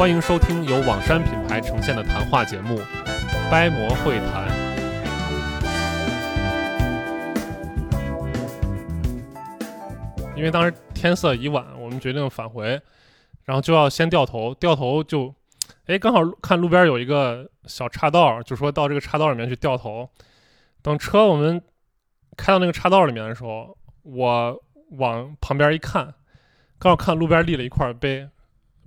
欢迎收听由网山品牌呈现的谈话节目《掰馍会谈》。因为当时天色已晚，我们决定返回，然后就要先掉头。掉头就，哎，刚好看路边有一个小岔道，就说到这个岔道里面去掉头。等车我们开到那个岔道里面的时候，我往旁边一看，刚好看路边立了一块碑。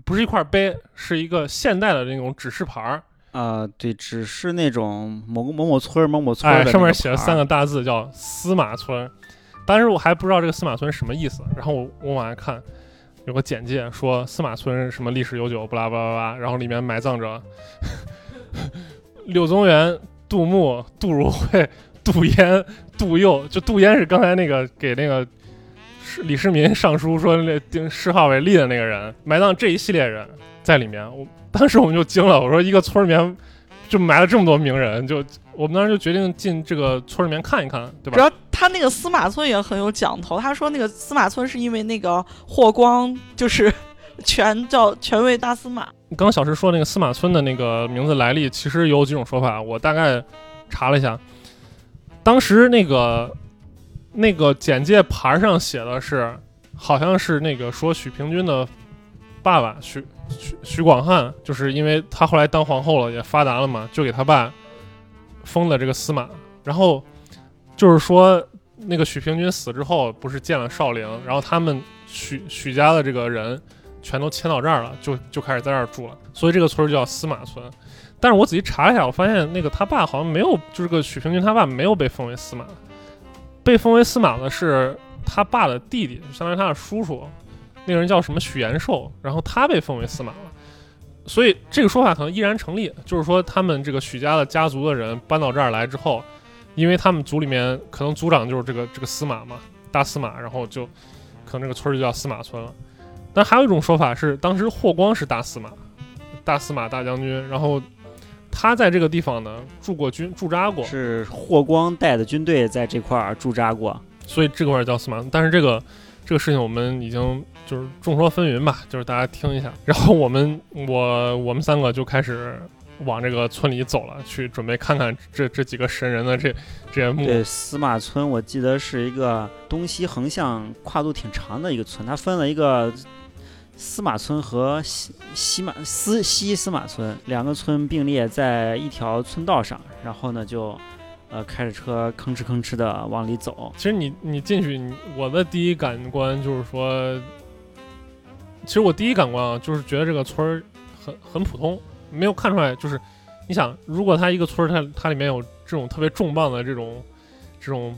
不是一块碑，是一个现代的那种指示牌儿啊，对，只是那种某某某村某某村哎，上面写了三个大字叫司马村。当时我还不知道这个司马村什么意思，然后我我往下看，有个简介说司马村什么历史悠久，巴拉巴拉巴拉，然后里面埋葬着 柳宗元、杜牧、杜如晦、杜淹、杜佑，就杜淹是刚才那个给那个。李世民上书说那定谥号为立的那个人埋葬这一系列人在里面，我当时我们就惊了，我说一个村里面就埋了这么多名人，就我们当时就决定进这个村里面看一看，对吧？主要他那个司马村也很有讲头，他说那个司马村是因为那个霍光就是 权叫权位大司马。刚小石说那个司马村的那个名字来历，其实有几种说法，我大概查了一下，当时那个。那个简介牌上写的是，好像是那个说许平君的爸爸许许许广汉，就是因为他后来当皇后了，也发达了嘛，就给他爸封了这个司马。然后就是说，那个许平君死之后，不是建了少陵，然后他们许许家的这个人全都迁到这儿了，就就开始在这儿住了，所以这个村就叫司马村。但是我仔细查一下，我发现那个他爸好像没有，就是个许平君他爸没有被封为司马。被封为司马的是他爸的弟弟，相当于他的叔叔，那个人叫什么许延寿，然后他被封为司马了，所以这个说法可能依然成立，就是说他们这个许家的家族的人搬到这儿来之后，因为他们族里面可能族长就是这个这个司马嘛，大司马，然后就可能这个村就叫司马村了。但还有一种说法是，当时霍光是大司马，大司马大将军，然后。他在这个地方呢驻过军驻扎过，是霍光带的军队在这块儿驻扎过，所以这块儿叫司马。但是这个这个事情我们已经就是众说纷纭吧，就是大家听一下。然后我们我我们三个就开始往这个村里走了，去准备看看这这几个神人的这这些墓。对，司马村我记得是一个东西横向跨度挺长的一个村，它分了一个。司马村和西西马司西司马村两个村并列在一条村道上，然后呢就，呃开着车吭哧吭哧的往里走。其实你你进去，我的第一感官就是说，其实我第一感官啊，就是觉得这个村儿很很普通，没有看出来。就是你想，如果它一个村儿，它它里面有这种特别重磅的这种这种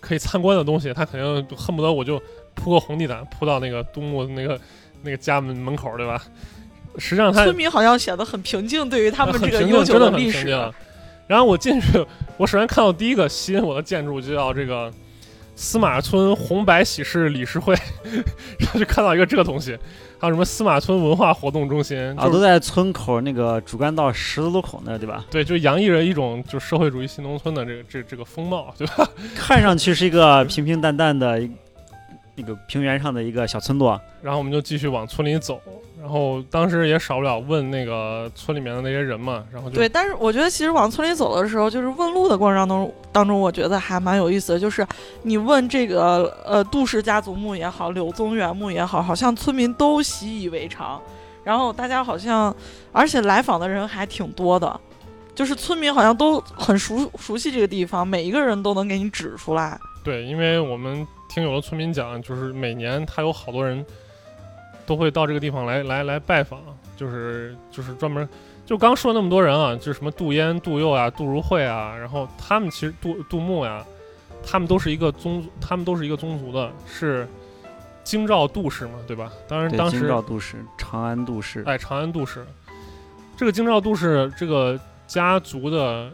可以参观的东西，它肯定恨不得我就铺个红地毯铺到那个杜牧那个。那个家门门口，对吧？实际上，他村民好像显得很平静，对于他们这个悠久的历史。然后我进去，我首先看到第一个吸引我的建筑就叫这个司马村红白喜事理事会，然后就看到一个这个东西，还有什么司马村文化活动中心啊，都在村口那个主干道十字路口那，对吧？对，就洋溢着一种就社会主义新农村的这个这这个风貌，对吧？看上去是一个平平淡淡的。那个平原上的一个小村落，然后我们就继续往村里走，然后当时也少不了问那个村里面的那些人嘛，然后就对，但是我觉得其实往村里走的时候，就是问路的过程当中，当中我觉得还蛮有意思的，就是你问这个呃杜氏家族墓也好，柳宗元墓也好，好像村民都习以为常，然后大家好像，而且来访的人还挺多的，就是村民好像都很熟熟悉这个地方，每一个人都能给你指出来。对，因为我们。听有的村民讲，就是每年他有好多人都会到这个地方来来来拜访，就是就是专门就刚说那么多人啊，就是什么杜淹、杜佑啊、杜如晦啊，然后他们其实杜杜牧呀，他们都是一个宗，他们都是一个宗族的，是京兆杜氏嘛，对吧？当然，当时京兆杜氏、长安杜氏，哎，长安杜氏，这个京兆杜氏这个家族的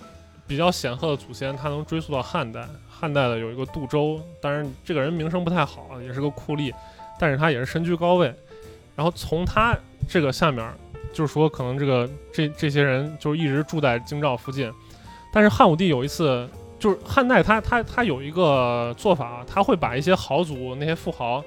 比较显赫的祖先，他能追溯到汉代。汉代的有一个杜周，当然这个人名声不太好，也是个酷吏，但是他也是身居高位。然后从他这个下面，就是说可能这个这这些人就一直住在京兆附近。但是汉武帝有一次，就是汉代他他他有一个做法，他会把一些豪族那些富豪，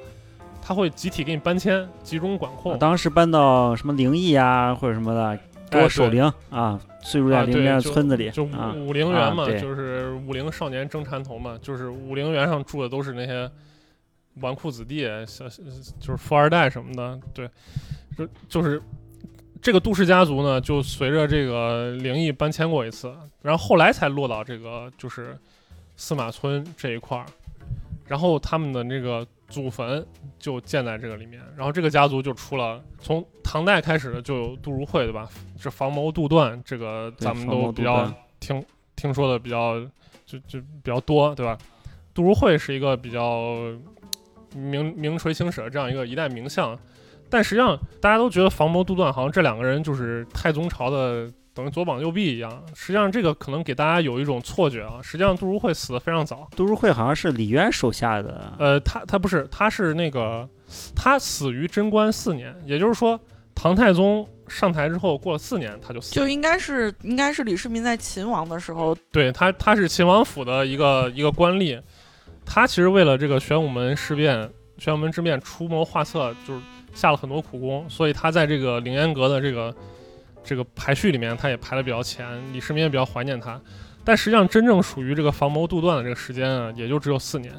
他会集体给你搬迁，集中管控。当时搬到什么灵异啊或者什么的，给哎我守对灵啊，睡入啊在灵边村子里就啊，武陵源嘛，就是武陵少年争缠头嘛，就是武陵源上住的都是那些纨绔子弟，小就是富二代什么的，对，就就是这个杜氏家族呢，就随着这个灵异搬迁过一次，然后后来才落到这个就是司马村这一块儿，然后他们的那个祖坟就建在这个里面，然后这个家族就出了从唐代开始就有杜如晦，对吧？这房谋杜断，这个咱们都比较听听说的比较就就比较多，对吧？杜如晦是一个比较名名垂青史的这样一个一代名相，但实际上大家都觉得房谋杜断好像这两个人就是太宗朝的等于左膀右臂一样，实际上这个可能给大家有一种错觉啊，实际上杜如晦死的非常早，杜如晦好像是李渊手下的，呃，他他不是，他是那个，他死于贞观四年，也就是说，唐太宗上台之后过了四年他就死了。就应该是应该是李世民在秦王的时候，对他，他是秦王府的一个一个官吏，他其实为了这个玄武门事变、玄武门之变出谋划策，就是下了很多苦功，所以他在这个凌烟阁的这个这个排序里面，他也排的比较前。李世民也比较怀念他，但实际上真正属于这个防谋杜断的这个时间啊，也就只有四年，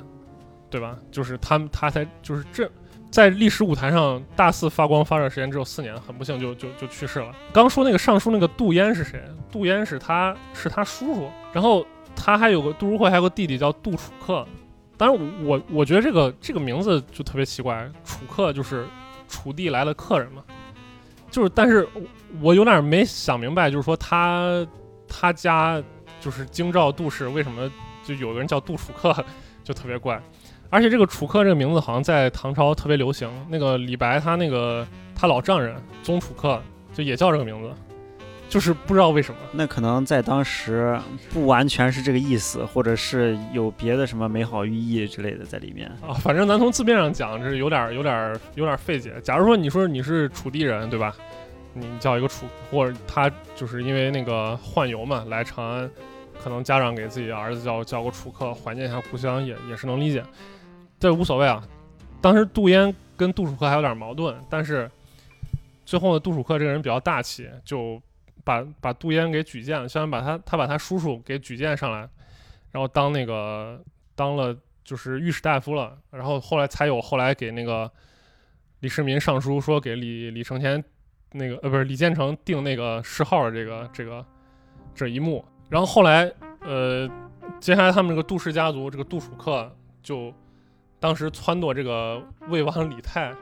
对吧？就是他他才就是这。在历史舞台上大肆发光发热时间只有四年，很不幸就就就去世了。刚说那个尚书那个杜淹是谁？杜淹是他是他叔叔，然后他还有个杜如晦，还有个弟弟叫杜楚客。当然我，我我觉得这个这个名字就特别奇怪，楚客就是楚地来的客人嘛，就是但是我有点没想明白，就是说他他家就是京兆杜氏为什么就有个人叫杜楚客，就特别怪。而且这个楚客这个名字好像在唐朝特别流行，那个李白他那个他老丈人宗楚客就也叫这个名字，就是不知道为什么。那可能在当时不完全是这个意思，或者是有别的什么美好寓意之类的在里面。啊，反正咱从字面上讲，这是有点儿、有点儿、有点儿费解。假如说你说你是楚地人，对吧？你叫一个楚，或者他就是因为那个宦游嘛，来长安，可能家长给自己的儿子叫叫个楚客，怀念一下故乡，也也是能理解。这无所谓啊。当时杜淹跟杜楚客还有点矛盾，但是最后呢，杜楚客这个人比较大气，就把把杜淹给举荐了，相当于把他他把他叔叔给举荐上来，然后当那个当了就是御史大夫了，然后后来才有后来给那个李世民上书说给李李承乾那个呃不是李建成定那个谥号的这个这个这一幕，然后后来呃接下来他们这个杜氏家族这个杜楚客就当时撺掇这个魏王李泰。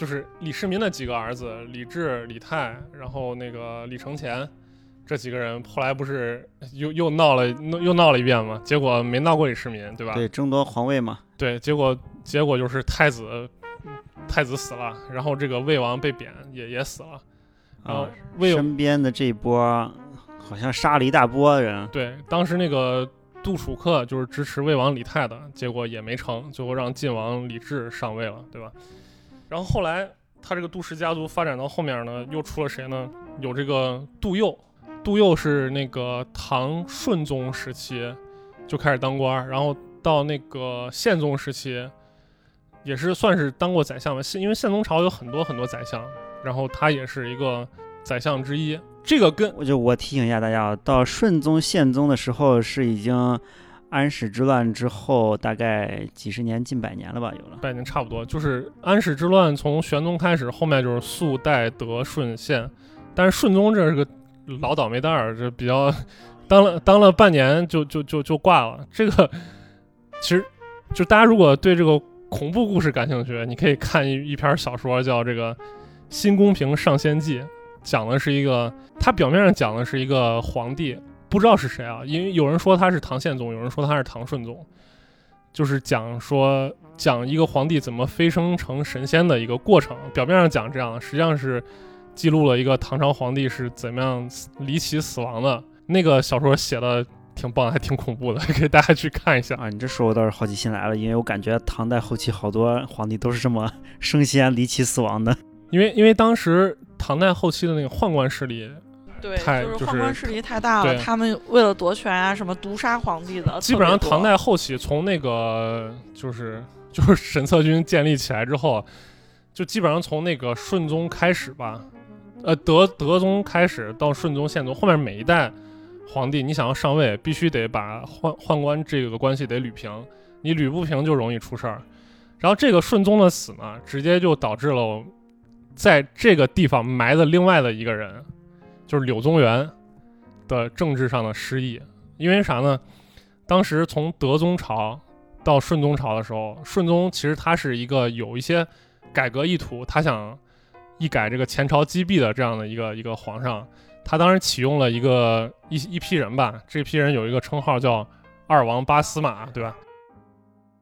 就是李世民的几个儿子李治、李泰，然后那个李承乾，这几个人后来不是又又闹了又闹了一遍吗？结果没闹过李世民，对吧？对，争夺皇位嘛。对，结果结果就是太子太子死了，然后这个魏王被贬也也死了，然后啊，魏、身边的这一波好像杀了一大波人。对当时那个杜楚客就是支持魏王李泰的，结果也没成，最后让晋王李治上位了，对吧？然后后来他这个杜氏家族发展到后面呢，又出了谁呢？有这个杜佑，杜佑是那个唐顺宗时期就开始当官，然后到那个宪宗时期，也是算是当过宰相吧。因为宪宗朝有很多很多宰相，然后他也是一个宰相之一。这个跟我就我提醒一下大家，啊，到顺宗、宪宗的时候是已经安史之乱之后大概几十年、近百年了吧，有了。百年差不多，就是安史之乱从玄宗开始，后面就是肃代德顺宪，但是顺宗这是个老倒霉蛋儿，这比较当了当了半年就就就就挂了。这个其实就大家如果对这个恐怖故事感兴趣，你可以看一一篇小说叫这个《新宫平上仙记》，讲的是一个他表面上讲的是一个皇帝，不知道是谁啊，因为有人说他是唐宪宗，有人说他是唐顺宗。就是讲说讲一个皇帝怎么飞升成神仙的一个过程。表面上讲这样，实际上是记录了一个唐朝皇帝是怎么样离奇死亡的。那个小说写的挺棒，还挺恐怖的，给大家去看一下。啊，你这说我倒是好奇心来了，因为我感觉唐代后期好多皇帝都是这么升仙离奇死亡的。因为因为当时唐代后期的那个宦官势力，对，太就是宦官势力太大了，他们为了夺权啊，什么毒杀皇帝的，基本上唐代后期从那个就是就是 神策军建立起来之后，就基本上从那个顺宗开始吧，呃德德宗开始到顺宗、宪宗，后面每一代皇帝，你想要上位，必须得把宦宦官这个关系得捋平，你捋不平就容易出事儿。然后这个顺宗的死呢，直接就导致了在这个地方埋的另外的一个人，就是柳宗元的政治上的失意。因为啥呢？当时从德宗朝到顺宗朝的时候，顺宗其实他是一个有一些改革意图，他想一改这个前朝积弊的这样的一个一个皇上。他当时启用了一个一一批人吧，这批人有一个称号叫二王八司马，对吧？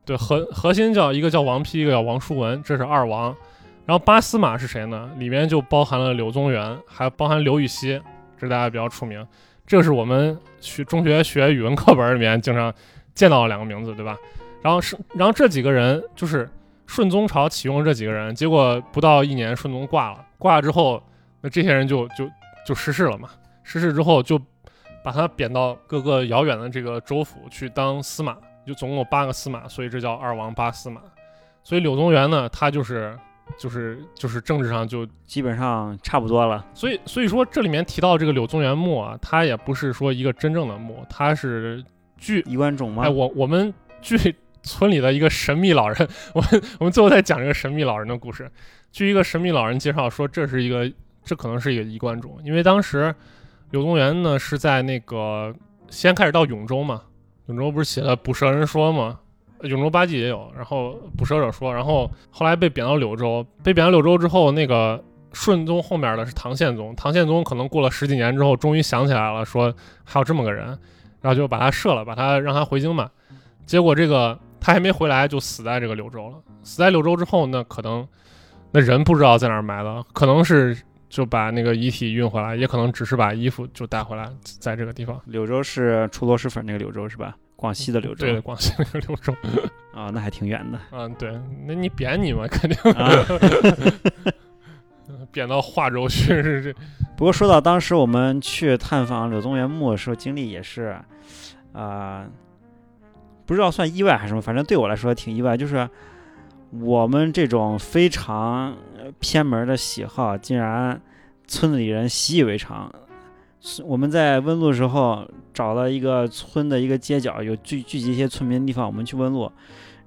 对，核核心叫一个叫王丕，一个叫王叔文，这是二王。然后八司马是谁呢？里面就包含了柳宗元，还包含刘禹锡，这大家比较出名。这是我们学中学学语文课本里面经常见到的两个名字，对吧？然后是，然后这几个人就是顺宗朝启用这几个人，结果不到一年，顺宗挂了。挂了之后，那这些人就就就失势了嘛。失势之后，就把他贬到各个遥远的这个州府去当司马，就总共有八个司马，所以这叫二王八司马。所以柳宗元呢，他就是就是就是政治上就基本上差不多了。所以，所以说这里面提到这个柳宗元墓啊，它也不是说一个真正的墓，它是据衣冠冢吗？哎我我们据村里的一个神秘老人，我们我们最后再讲这个神秘老人的故事。据一个神秘老人介绍说，这是一个这可能是一个衣冠冢，因为当时柳宗元呢是在那个先开始到永州嘛，永州不是写了《捕蛇人说》吗？永州八记也有，然后《捕蛇者说》，然后后来被贬到柳州，被贬到柳州之后，那个顺宗后面的是唐宪宗，唐宪宗可能过了十几年之后，终于想起来了，说还有这么个人，然后就把他赦了，把他让他回京嘛。结果这个他还没回来，就死在这个柳州了。死在柳州之后那，可能那人不知道在哪儿埋的，可能是就把那个遗体运回来，也可能只是把衣服就带回来，在这个地方。柳州是出螺蛳粉那个柳州是吧？广西的柳州。对，广西那个柳州。啊，那还挺远的。嗯，对，那你贬你嘛，肯定。啊 贬到化州去是这。不过说到当时我们去探访柳宗元墓的时候，经历也是，啊、不知道算意外还是什么，反正对我来说挺意外，就是我们这种非常呃偏门的喜好，竟然村子里人习以为常。我们在问路的时候找了一个村的一个街角，有聚聚集一些村民的地方，我们去问路，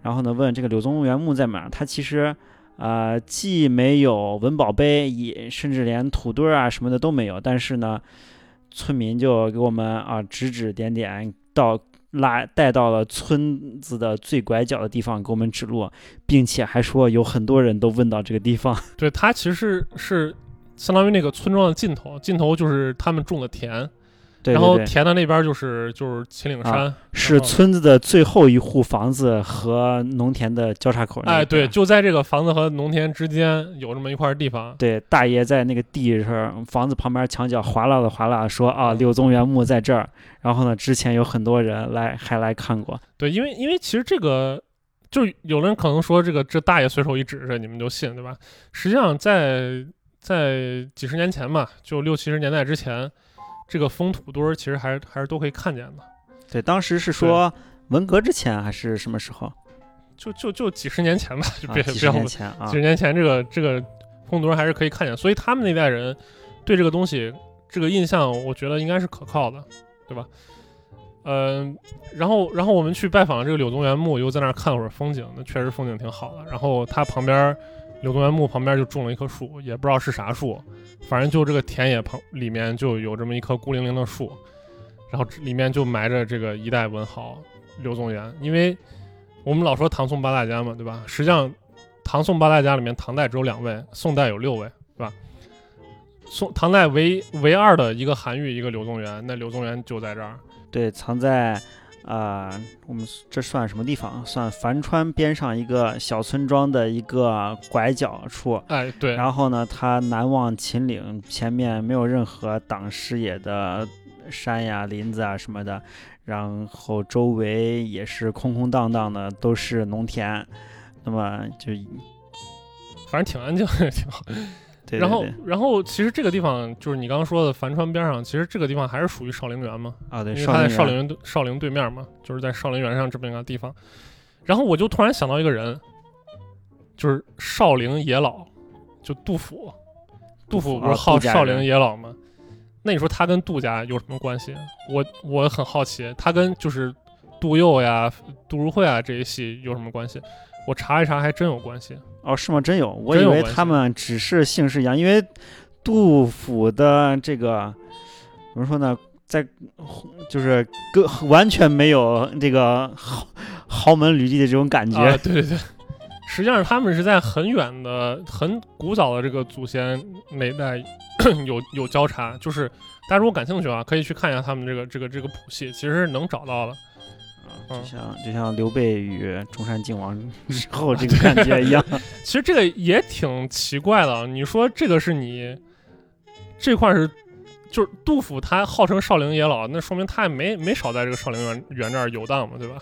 然后呢问这个柳宗元墓在哪儿，它其实。呃，既没有文保碑，也甚至连土堆儿啊什么的都没有。但是呢，村民就给我们啊指指点点，到拉带到了村子的最拐角的地方给我们指路，并且还说有很多人都问到这个地方。对，它其实是相当于那个村庄的尽头，尽头就是他们种的田，对然后田的那边就是就是秦岭山，是村子的最后一户房子和农田的交叉口那哎，对，就在这个房子和农田之间有这么一块地方。对，大爷在那个地上房子旁边墙角划拉的划拉说啊，柳宗元墓在这儿。然后呢，之前有很多人来还来看过。对，因为因为其实这个，就有人可能说这个这大爷随手一指着你们就信，对吧？实际上在在几十年前吧，就六七十年代之前，这个封土堆儿其实还是还是都可以看见的。对，当时是说文革之前还是什么时候？就就就几十年前吧，就啊，别、几十年前啊几十，年前这个这个封土堆儿还是可以看见，所以他们那代人对这个东西这个印象，我觉得应该是可靠的，对吧？嗯、然后然后我们去拜访这个柳宗元墓，又在那儿看了会儿风景，那确实风景挺好的。然后他旁边柳宗元墓旁边就种了一棵树，也不知道是啥树，反正就这个田野旁里面就有这么一棵孤零零的树，然后里面就埋着这个一代文豪柳宗元，因为我们老说唐宋八大家嘛，对吧？实际上唐宋八大家里面，唐代只有两位，宋代有六位，对吧？宋唐代唯唯二的一个韩愈，一个柳宗元，那柳宗元就在这儿。对，藏在啊、我们这算什么地方？算樊川边上一个小村庄的一个拐角处。哎，对，然后呢，它南望秦岭，前面没有任何挡视野的山呀、林子啊什么的，然后周围也是空空荡荡的，都是农田。那么就反正挺安静的，挺好。对对然后，然后其实这个地方就是你刚刚说的樊川边上，其实这个地方还是属于少陵园嘛，啊，对，因为它在少陵少陵对面嘛，就是在少陵园上这么一个地方。然后我就突然想到一个人，就是少陵野老，就杜甫。杜甫不是啊号少陵野老吗？那你说他跟杜家有什么关系？我我很好奇，他跟就是杜佑呀、杜如晦啊这一系有什么关系？我查一查，还真有关系。哦，是吗？真有，我以为他们只是姓氏一样，因为杜甫的这个怎么说呢，在就是跟完全没有这个豪豪门履历的这种感觉。啊，对对对，实际上他们是在很远的、很古早的这个祖先那一代 有有交叉，就是大家如果感兴趣啊，可以去看一下他们这个这个这个谱系，其实是能找到的。就嗯像就像刘备与中山靖王之后这个感觉一样。其实这个也挺奇怪的，你说这个是你这块是。就是杜甫，他号称少陵野老，那说明他也没没少在这个少陵园园这儿游荡嘛，对吧？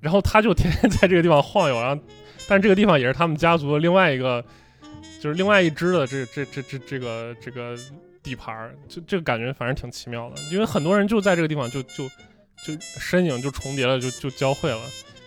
然后他就天天在这个地方晃悠，然后，但这个地方也是他们家族的另外一个，就是另外一支的这这这这这个这个地盘儿，就这个感觉反正挺奇妙的，因为很多人就在这个地方就就就身影就重叠了，就就交汇了。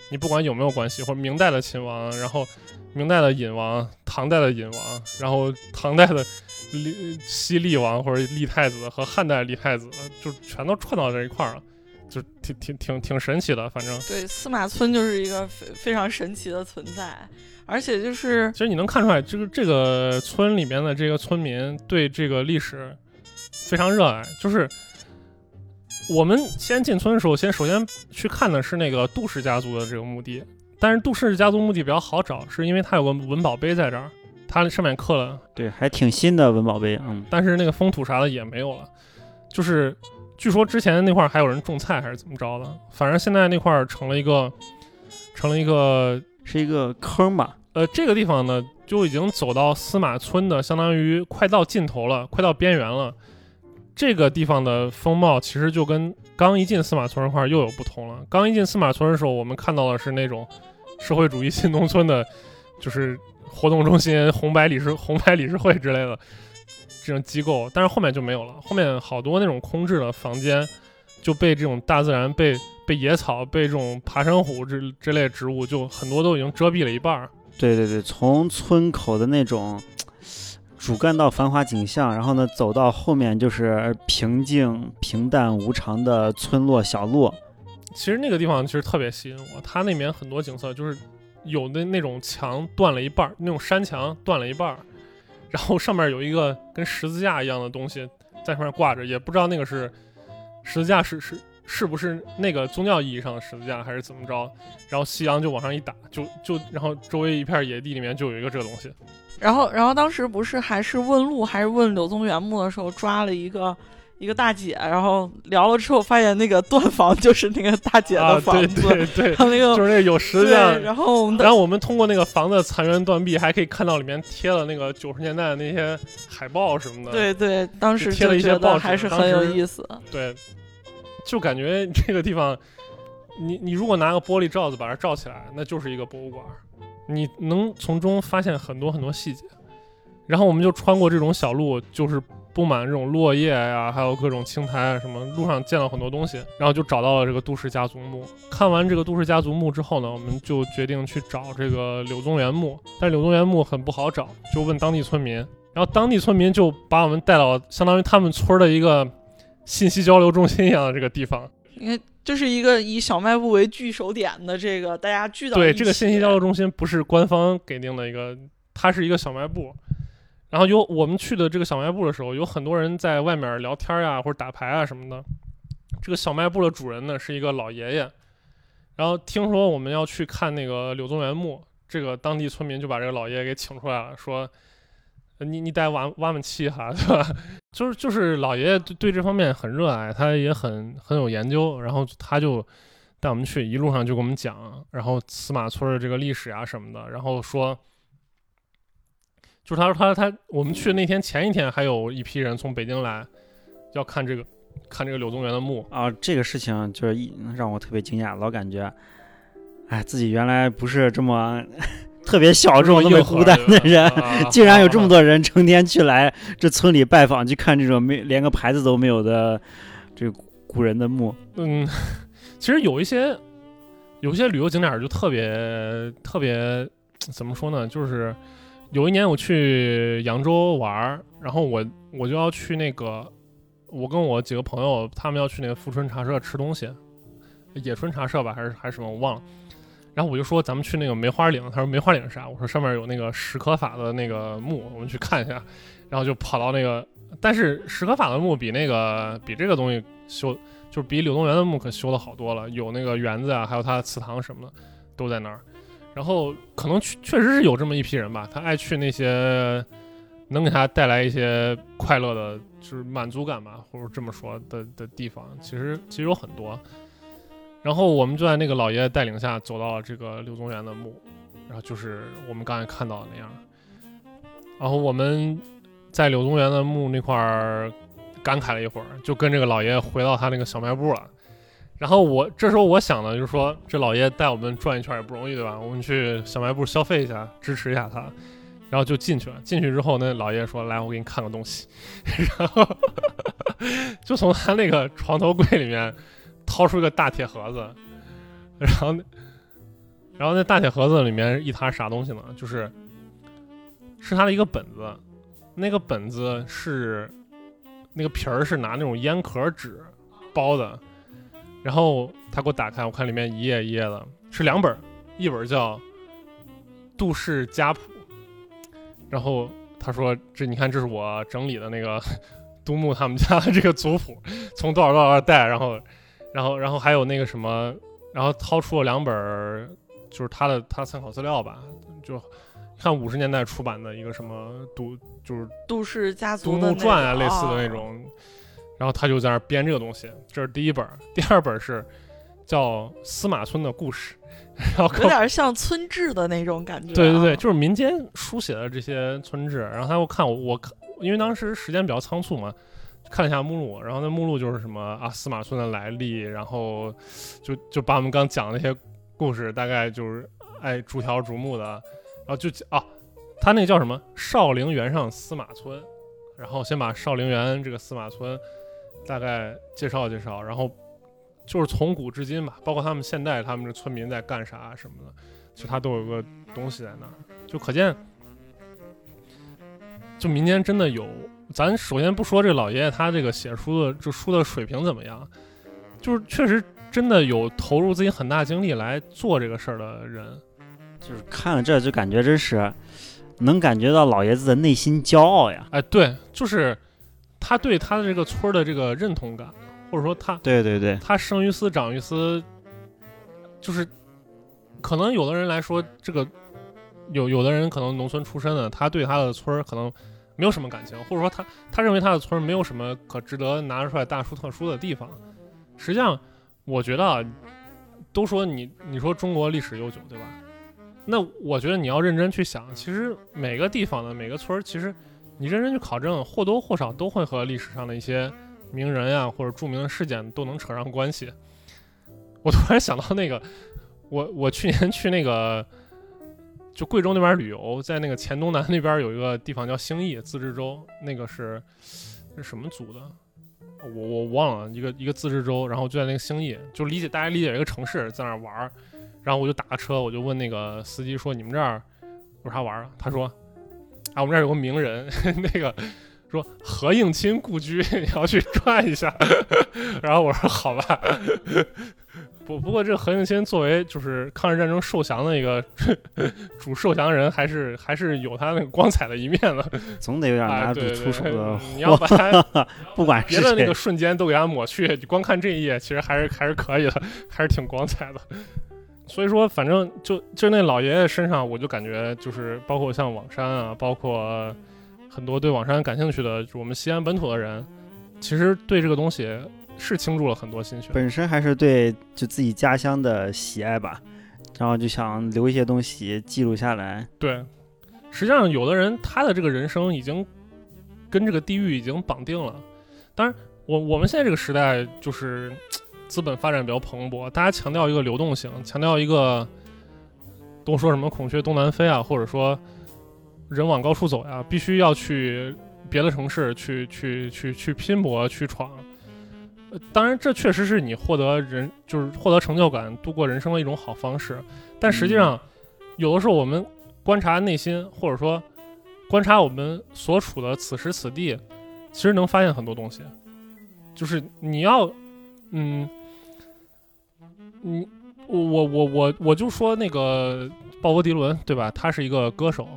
你不管有没有关系，或者明代的秦王，然后明代的尹王，唐代的尹王，然后唐代的厉西厉王或者立太子和汉代立太子，就全都串到这一块儿了，就挺挺挺挺神奇的。反正对，司马村就是一个非非常神奇的存在，而且就是其实你能看出来，就是这个村里面的这个村民对这个历史非常热爱。就是我们先进村的时候，先首先去看的是那个杜氏家族的这个墓地，但是杜氏家族墓地比较好找，是因为它有个文保碑在这儿，它上面刻了对，还挺新的文保碑，嗯，但是那个封土啥的也没有了，就是据说之前那块儿还有人种菜还是怎么着的，反正现在那块儿成了一个成了一个是一个坑吧？呃这个地方呢就已经走到司马村的相当于快到尽头了，快到边缘了。这个地方的风貌其实就跟刚一进司马村那块又有不同了。刚一进司马村的时候，我们看到的是那种社会主义新农村的，就是活动中心、红白理事、红白理事会之类的这种机构，但是后面就没有了。后面好多那种空置的房间就被这种大自然、被被野草、被这种爬山虎之之类植物，就很多都已经遮蔽了一半。对对对，从村口的那种主干道繁华景象，然后呢走到后面就是平静、平淡、无常的村落小路。其实那个地方其实特别吸引我，它那边很多景色就是有的那种墙断了一半儿，那种山墙断了一半儿，然后上面有一个跟十字架一样的东西在上面挂着，也不知道那个是十字架是是是不是那个宗教意义上的十字架还是怎么着，然后夕阳就往上一打，就就然后周围一片野地里面就有一个这个东西，然后，然后当时不是还是问路，还是问柳宗元墓的时候，抓了一个一个大姐，然后聊了之后，发现那个断房 就是那个大姐的房子，对对，然后那个就是那个有十字架，。然后我们然后我们通过那个房子残垣断壁，还可以看到里面贴了那个九十年代的那些海报什么的。对对，当时贴了一些报纸当还是很有意思。对，就感觉这个地方，你你如果拿个玻璃罩子把它罩起来，那就是一个博物馆，你能从中发现很多很多细节。然后我们就穿过这种小路，就是布满这种落叶呀，还有各种青苔啊什么，路上见到很多东西，然后就找到了这个杜氏家族墓。看完这个杜氏家族墓之后呢，我们就决定去找这个柳宗元墓，但柳宗元墓很不好找，就问当地村民，然后当地村民就把我们带到相当于他们村的一个信息交流中心一样的这个地方。因为这是一个以小卖部为聚首点的这个大家聚到对，这个信息交流中心不是官方给定的一个，它是一个小卖部。然后有我们去的这个小卖部的时候，有很多人在外面聊天呀，或者打牌啊什么的。这个小卖部的主人呢是一个老爷爷，然后听说我们要去看那个柳宗元墓，这个当地村民就把这个老爷爷给请出来了，说：“呃你你带挖挖们气哈，对吧？” 就是就是老爷爷对对这方面很热爱，他也很很有研究，然后他就带我们去，一路上就给我们讲，然后司马村的这个历史啊什么的，然后说，就是他说他他我们去那天前一天还有一批人从北京来，要看这个看这个柳宗元的墓，啊，这个事情就是一让我特别惊讶，老感觉，哎，自己原来不是这么特别小众、特别孤单的人，啊 竟然有这么多人成天去来这村里拜访，去看这种没连个牌子都没有的这古人的墓。嗯，其实有一些有一些旅游景点就特别特别怎么说呢？就是有一年我去扬州玩儿，然后我我就要去那个，我跟我几个朋友他们要去那个富春茶社吃东西，野春茶社吧还是还是什么我忘了。然后我就说咱们去那个梅花岭，他说梅花岭是啥？我说上面有那个史可法的那个墓，我们去看一下。然后就跑到那个，但是史可法的墓比那个比这个东西修就是比柳宗元的墓可修的好多了，有那个园子啊，还有他的祠堂什么的都在那儿。然后可能确确实是有这么一批人吧，他爱去那些能给他带来一些快乐的，就是满足感吧，或者这么说的的地方，其实其实有很多。然后我们就在那个老爷爷带领下走到了这个柳宗元的墓，然后就是我们刚才看到的那样。然后我们在柳宗元的墓那块儿感慨了一会儿，就跟这个老爷爷回到他那个小卖部了。然后我这时候我想的就是说，这老爷带我们转一圈也不容易，对吧？我们去小卖部消费一下，支持一下他。然后就进去了。进去之后，那老爷爷说：“来，我给你看个东西。”然后 就从他那个床头柜里面掏出一个大铁盒子，然后然后那大铁盒子里面一沓啥东西呢？就是是他的一个本子，那个本子是那个皮儿是拿那种烟壳纸包的，然后他给我打开，我看里面一页一页的，是两本，一本叫《杜氏家谱》，然后他说这你看这是我整理的那个 杜牧他们家的这个族谱，从多少多少代，然后然后然后还有那个什么，然后掏出了两本儿，就是他的他参考资料吧，就看五十年代出版的一个什么都就是都市家独族的传啊，种类似的那。种。然后他就在那儿编这个东西，这是第一本儿。第二本儿是叫司马村的故事，然后有点像村志的那种感觉、啊。对对对，就是民间书写的这些村志。然后他又看我，我看，因为当时时间比较仓促嘛，看了一下目录，然后那目录就是什么啊司马村的来历，然后就就把我们刚讲的那些故事，大概就是哎逐条逐目的，然后就啊，他那个叫什么少陵原上司马村，然后先把少陵原这个司马村大概介绍介绍，然后就是从古至今吧，包括他们现代他们这村民在干啥什么的，其实他都有个东西在那儿，就可见，就民间真的有。咱首先不说这老爷爷他这个写书的这书的水平怎么样，就是确实真的有投入自己很大精力来做这个事儿的人。就是看了这就感觉真是能感觉到老爷子的内心骄傲呀。哎，对，就是他对他的这个村儿的这个认同感，或者说他对对对，他生于斯长于斯，就是可能有的人来说，这个有有的人可能农村出身的，他对他的村儿可能没有什么感情，或者说他他认为他的村没有什么可值得拿出来大书特书的地方。实际上，我觉得啊，都说你你说中国历史悠久，对吧？那我觉得你要认真去想，其实每个地方的每个村，其实你认真去考证，或多或少都会和历史上的一些名人呀、或者著名的事件都能扯上关系。我突然想到那个，我我去年去那个就贵州那边旅游，在那个黔东南那边有一个地方叫兴义自治州，那个是是什么族的？我我忘了，一个一个自治州，然后就在那个兴义，就理解大家理解一个城市，在那玩儿。然后我就打个车，我就问那个司机说：“你们这儿有啥玩儿？”他说：“啊，我们这儿有个名人，那个说何应钦故居，你要去转一下。”然后我说：“好吧。”不不过这何应钦作为就是抗日战争受降的一个 主受降人，还是还是有他那个光彩的一面的。总得有点啊，拿出手的，你要把他 不管别的那个。瞬间都给他抹去，光看这一页，其实还是还是可以的，还是挺光彩的。所以说，反正就就那老爷爷身上，我就感觉就是包括像网山啊，包括很多对网山感兴趣的，就我们西安本土的人，其实对这个东西是倾注了很多心血。本身还是对就自己家乡的喜爱吧，然后就想留一些东西记录下来。对，实际上有的人他的这个人生已经跟这个地域已经绑定了。当然，我我们现在这个时代就是 资本发展比较蓬勃，大家强调一个流动性，强调一个都说什么孔雀东南飞啊，或者说人往高处走呀，必须要去别的城市去去去去拼搏去闯。呃当然，这确实是你获得人就是获得成就感、度过人生的一种好方式。但实际上，有的时候我们观察内心，或者说观察我们所处的此时此地，其实能发现很多东西。就是你要，嗯，你我我我我我就说那个鲍勃迪伦对吧？他是一个歌手，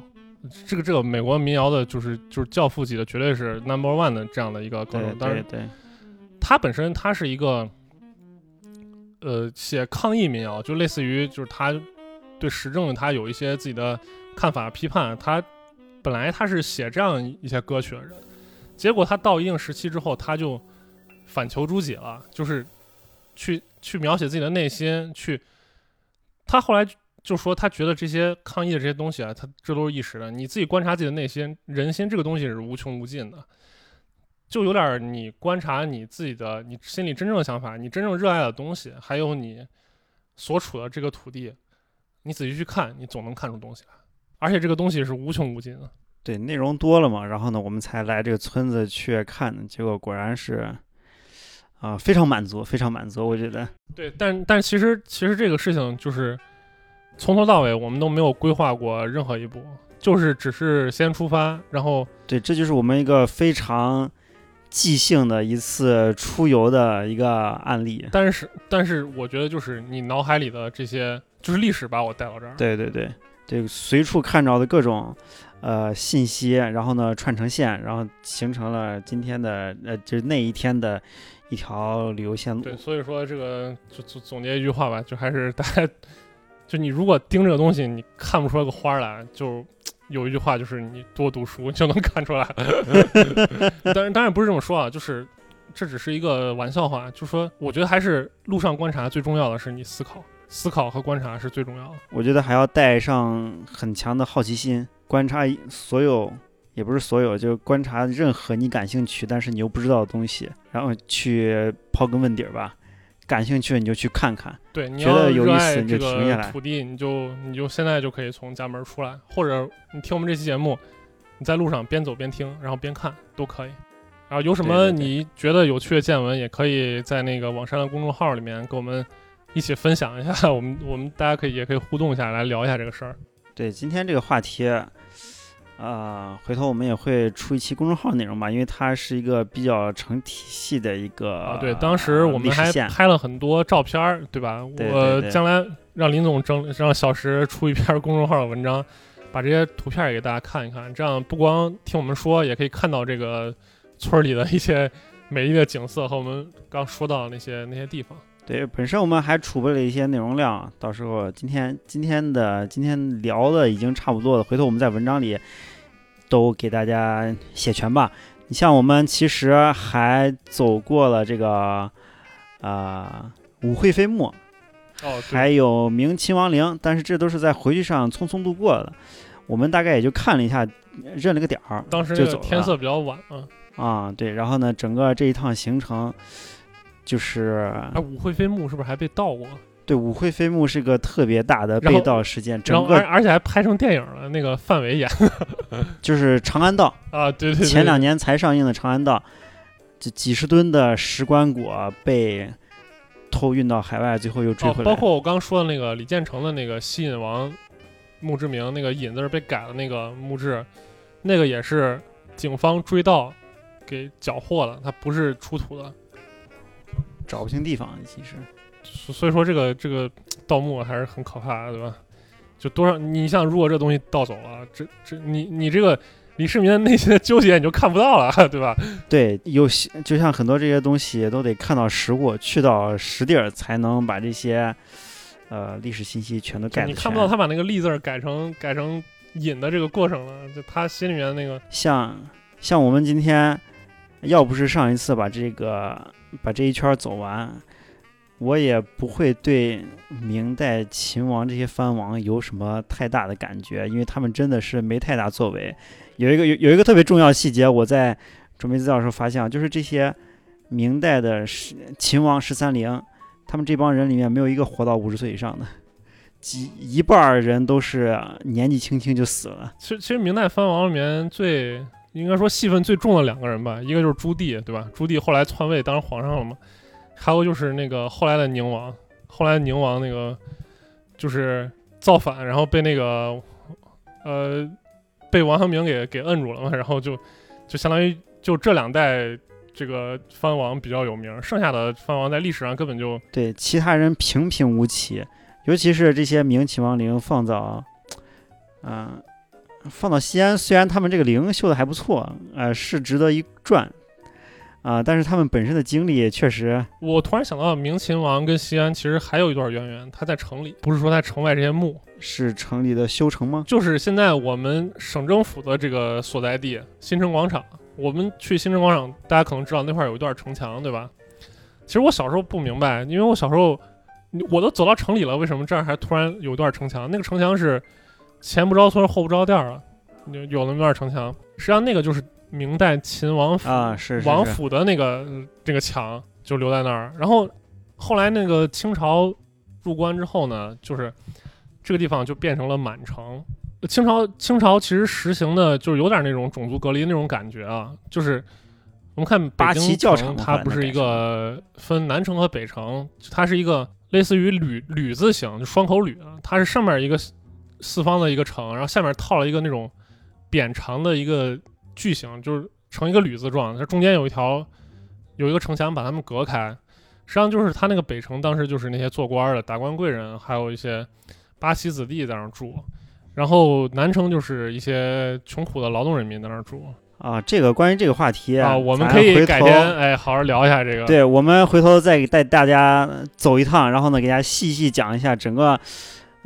这个这个美国民谣的，就是就是教父级的，绝对是 number one 的这样的一个歌手对。当然，对对，他本身他是一个，呃，写抗议民谣，就类似于就是他对时政他有一些自己的看法批判。他本来他是写这样一些歌曲的人，结果他到一定时期之后，他就反求诸己了，就是去去描写自己的内心，去他后来就说他觉得这些抗议的这些东西啊，他这都是一时的。你自己观察自己的内心，人心这个东西是无穷无尽的。就有点儿你观察你自己的，你心里真正的想法，你真正热爱的东西，还有你所处的这个土地，你仔细去看，你总能看出东西来。而且这个东西是无穷无尽的。对，内容多了嘛，然后呢，我们才来这个村子去看的，结果果然是，啊、非常满足，非常满足，我觉得。对，但但其实其实这个事情就是从头到尾我们都没有规划过任何一步，就是只是先出发，然后对，这就是我们一个非常即兴的一次出游的一个案例。但是但是我觉得就是你脑海里的这些就是历史把我带到这儿。对对对，这个随处看着的各种呃信息，然后呢串成线，然后形成了今天的呃就是那一天的一条旅游线路。对，所以说这个就总总结一句话吧，就还是大家，就你如果盯这个东西，你看不出来个花儿来，就有一句话就是你多读书就能看出来。当然当然不是这么说啊，就是这只是一个玩笑话，就说我觉得还是路上观察最重要的是你思考，思考和观察是最重要的。我觉得还要带上很强的好奇心，观察所有，也不是所有，就是观察任何你感兴趣但是你又不知道的东西，然后去刨根问底儿吧。感兴趣你就去看看，对，你觉要得有意思你就停下来个土地，你就你就现在就可以从家门出来，或者你听我们这期节目，你在路上边走边听，然后边看都可以。然后有什么你觉得有趣的见闻，也可以在那个网山的公众号里面跟我们一起分享一下，我们我们大家可以也可以互动一下，来聊一下这个事儿。对今天这个话题，啊，回头我们也会出一期公众号内容吧，因为它是一个比较成体系的一个啊，对，当时我们还拍了很多照片儿，对吧？对我将来让林总整，让小石出一篇公众号的文章，把这些图片也给大家看一看，这样不光听我们说，也可以看到这个村里的一些美丽的景色和我们刚说到的那些那些地方。对，本身我们还储备了一些内容量，到时候今天今天的今天聊的已经差不多了，回头我们在文章里都给大家写全吧。你像我们其实还走过了这个啊、武惠妃墓，哦，还有明秦王陵，但是这都是在回去上匆匆度过的。我们大概也就看了一下，认了个点儿当时就走了天色比较晚啊。啊，对。然后呢，整个这一趟行程就是哎，武惠妃墓是不是还被盗过？对，武惠妃墓是个特别大的被盗事件，然整个后而而且还拍成电影了，那个范伟演 就是《长安道啊，对对对，》，前两年才上映的《长安道》，这几十吨的石棺椁被偷运到海外，最后又追哦，回来。包括我刚说的那个李建成的那个西引王墓志铭，那个引字被改了那个墓志，那个也是警方追到给缴获了，它不是出土的。找不清地方，其实所所以说这个这个盗墓还是很可怕的，对吧？就多少你像如果这东西盗走了，这这你你这个李世民的内心的纠结你就看不到了，对吧？对，有些就像很多这些东西都得看到实物，去到实地儿才能把这些呃历史信息全都就盖得全。你看不到他把那个“立”字儿改成改成“引”的这个过程了，就他心里面那个像像我们今天要不是上一次把这个把这一圈走完，我也不会对明代秦王这些藩王有什么太大的感觉，因为他们真的是没太大作为。有一个有有一个特别重要细节，我在准备资料的时候发现，就是这些明代的十秦王十三陵，他们这帮人里面没有一个活到五十岁以上的，几一半人都是年纪轻轻就死了。其实其实明代藩王里面最应该说戏份最重的两个人吧，一个就是朱棣，对吧？朱棣后来篡位当皇上了嘛，还有就是那个后来的宁王，后来宁王那个就是造反，然后被那个呃被王阳明给给摁住了嘛，然后就就相当于就这两代这个藩王比较有名，剩下的藩王在历史上根本就对，其他人平平无奇，尤其是这些明秦王陵放到，嗯、放到西安，虽然他们这个陵修的还不错，呃，是值得一转，啊、但是他们本身的经历确实，我突然想到，明秦王跟西安其实还有一段渊源，他在城里，不是说在城外这些墓，是城里的修城吗？就是现在我们省政府的这个所在地新城广场。我们去新城广场，大家可能知道那块儿有一段城墙，对吧？其实我小时候不明白，因为我小时候我都走到城里了，为什么这儿还突然有一段城墙？那个城墙是前不着村后不着店儿啊，有有那么段城墙。实际上那个就是明代秦王府啊，是是是，王府的那个呃这个墙就留在那儿。然后后来那个清朝入关之后呢，就是这个地方就变成了满城。清朝清朝其实实行的就是有点那种种族隔离那种感觉啊，就是我们看八旗教场城它不是一个分南城和北城，它是一个类似于吕吕字形，就双口吕啊，它是上面一个四四方的一个城，然后下面套了一个那种扁长的一个矩形，就是成一个吕字状，它中间有一条有一个城墙把它们隔开。实际上就是它那个北城当时就是那些做官的达官贵人，还有一些八旗子弟在那儿住，然后南城就是一些穷苦的劳动人民在那儿住啊，这个关于这个话题啊。我们可以改天哎好好聊一下这个。对，我们回头再带大家走一趟，然后呢，给大家细细讲一下整个，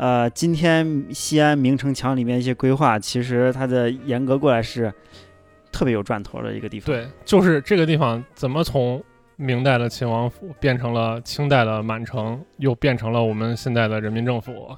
呃，今天西安明城墙里面一些规划，其实它的严格过来是特别有赚头的一个地方。对，就是这个地方怎么从明代的秦王府变成了清代的满城，又变成了我们现在的人民政府。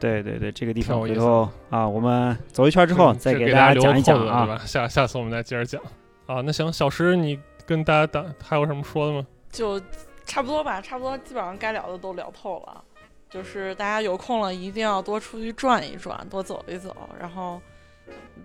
对对对，这个地方回挺有意思头啊，我们走一圈之后再给大大家讲一讲啊。吧？下下次我们再接着讲。啊，那行，小石，你跟大家打还有什么说的吗？就差不多吧，差不多基本上该聊的都聊透了。就是大家有空了，一定要多出去转一转，多走一走，然后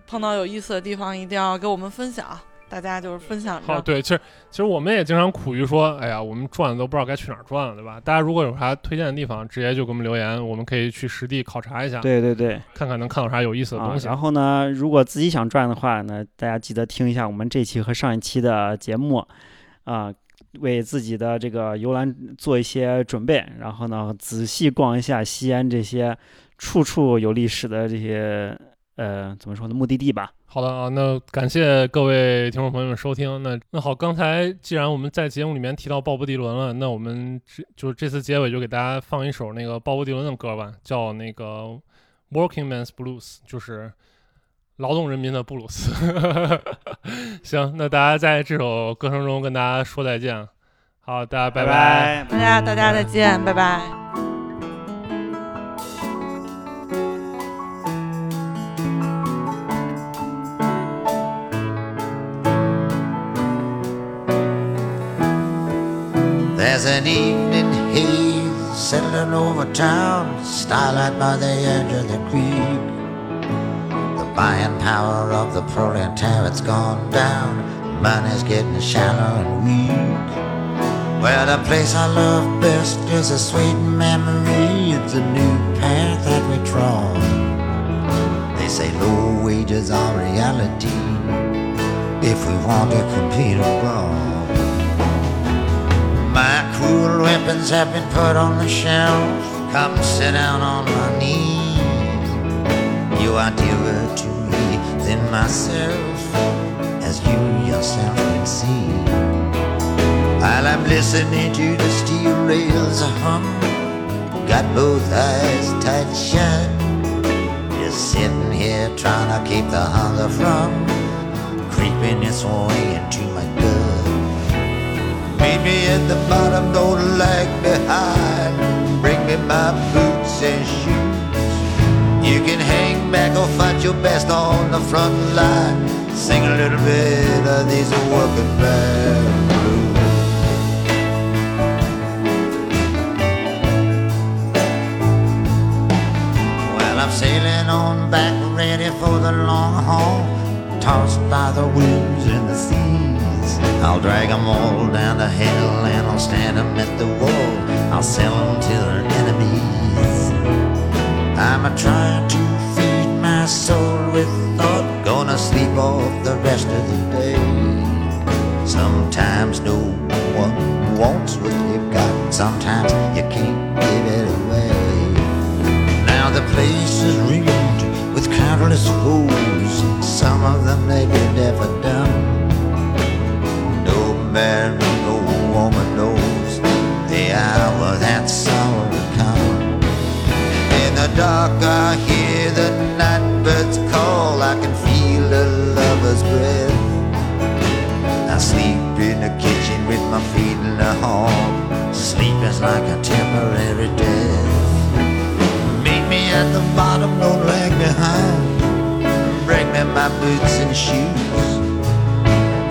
碰到有意思的地方，一定要给我们分享。大家就是分享好，着。对，其实其实我们也经常苦于说，哎呀，我们转的都不知道该去哪儿转了，对吧？大家如果有啥推荐的地方，直接就给我们留言，我们可以去实地考察一下，对对对看看能看到啥有意思的啊东，西。然后呢，如果自己想转的话呢，大家记得听一下我们这期和上一期的节目啊，为自己的这个游览做一些准备，然后呢，仔细逛一下西安这些处处有历史的这些呃怎么说呢目的地吧。好的啊，那感谢各位听众朋友们收听。那那好，刚才既然我们在节目里面提到鲍勃迪伦了，那我们这就是这次结尾就给大家放一首那个鲍勃迪伦的歌吧，叫那个《Working Man's Blues》，就是劳动人民的布鲁斯。行，那大家在这首歌声中跟大家说再见。好，大家拜拜大家大家再见，拜拜。There's an evening haze settling over town, starlight by the edge of the creek. Buying power of the proletariat's gone down, money's getting shallow and weak. Well, the place I love best is a sweet memory. It's a new path that we trod. They say low wages are reality if we want to compete abroad. My cruel weapons have been put on the shelf. Come sit down on my knees. You are dearer to me than myself, as you yourself can see. While I'm listening to the steel rails hum, got both eyes tight shut. Just sitting here trying to keep the hunger from creeping its way into my gut. Meet me at the bottom, don't lag behind. Bring me my boots and shoes. Back or fight your best on the front line. Sing a little bit of these working man blues. Well, I'm sailing on back, ready for the long haul. Tossed by the winds and the seas. I'll drag 'em all down to hell and I'll stand 'em at the wall. I'll sell 'em to their enemies. I'm a trying to soul with thought. Gonna sleep off the rest of the day. Sometimes no one wants what you've got. Sometimes you can't give it away. Now the place is ringed with countless woes. Some of them get never done. No man, no woman knows the hour that sorrow come. In the dark, I hear the. I can feel a lover's breath. I sleep in the kitchen with my feet in the hall. Sleep is like a temporary death. Meet me at the bottom, don't lag behind. Bring me my boots and shoes.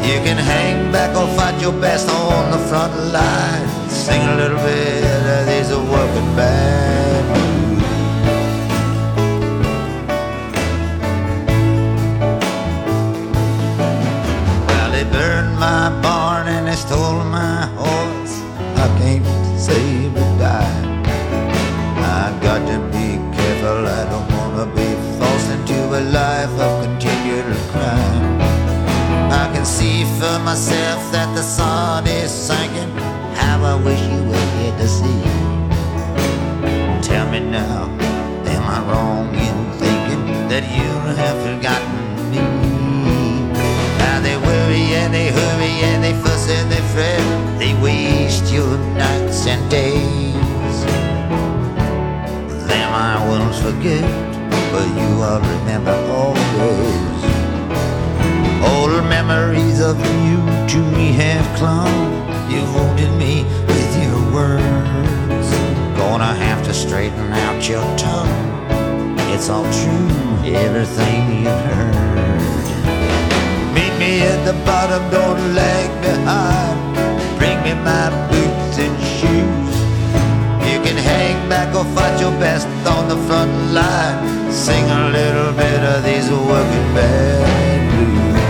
You can hang back or fight your best on the front line. Sing a little bit of these working band save a. I got to be careful. I don't wanna be forced into a life of continual crime. I can see for myself that the sun is sinking. How I wish you were here to see. Tell me now, am I wrong in thinking that you have forgotten me? Now they worry and they hurry and they fuss and they fret. They waste your nights and days. Them I won't forget, but you I'll remember always. Old memories of you to me have clung. You wounded me with your words. Gonna have to straighten out your tongue. It's all true, everything you've heard. Meet me at the bottom, don't lag behind. Bring me my boots hang back or fight your best on the front line. Sing a little bit of these working band blues.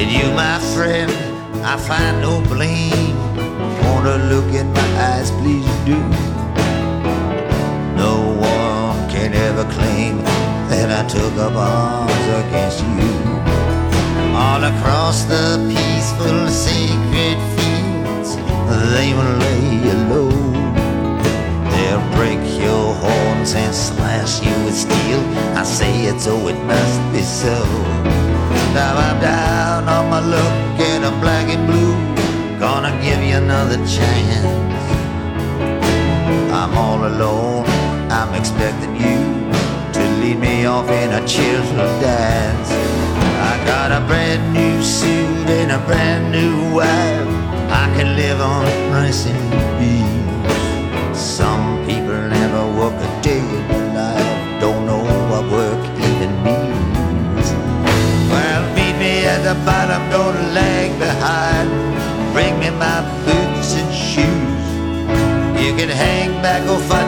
In you, my friend, I find no blame. Wanna look in my eyes, please do. No one can ever claim that I took up arms against you. All across the peaceful, sacred fields, they will lay you low. They'll break your horns and slash you with steel. I say it so oh, it must be so. Now I'm down on my luck and I'm black and blue. Gonna give you another chance. I'm all alone. I'm expecting you to lead me off in a cheerful dance. I got a brand new suit and a brand new wife. I can live on rice and beans. Some people never work a day in their life. Don't know what work even means. Well, meet me at the bottom, don't lag behind. Bring me my boots and shoes. You can hang back or fight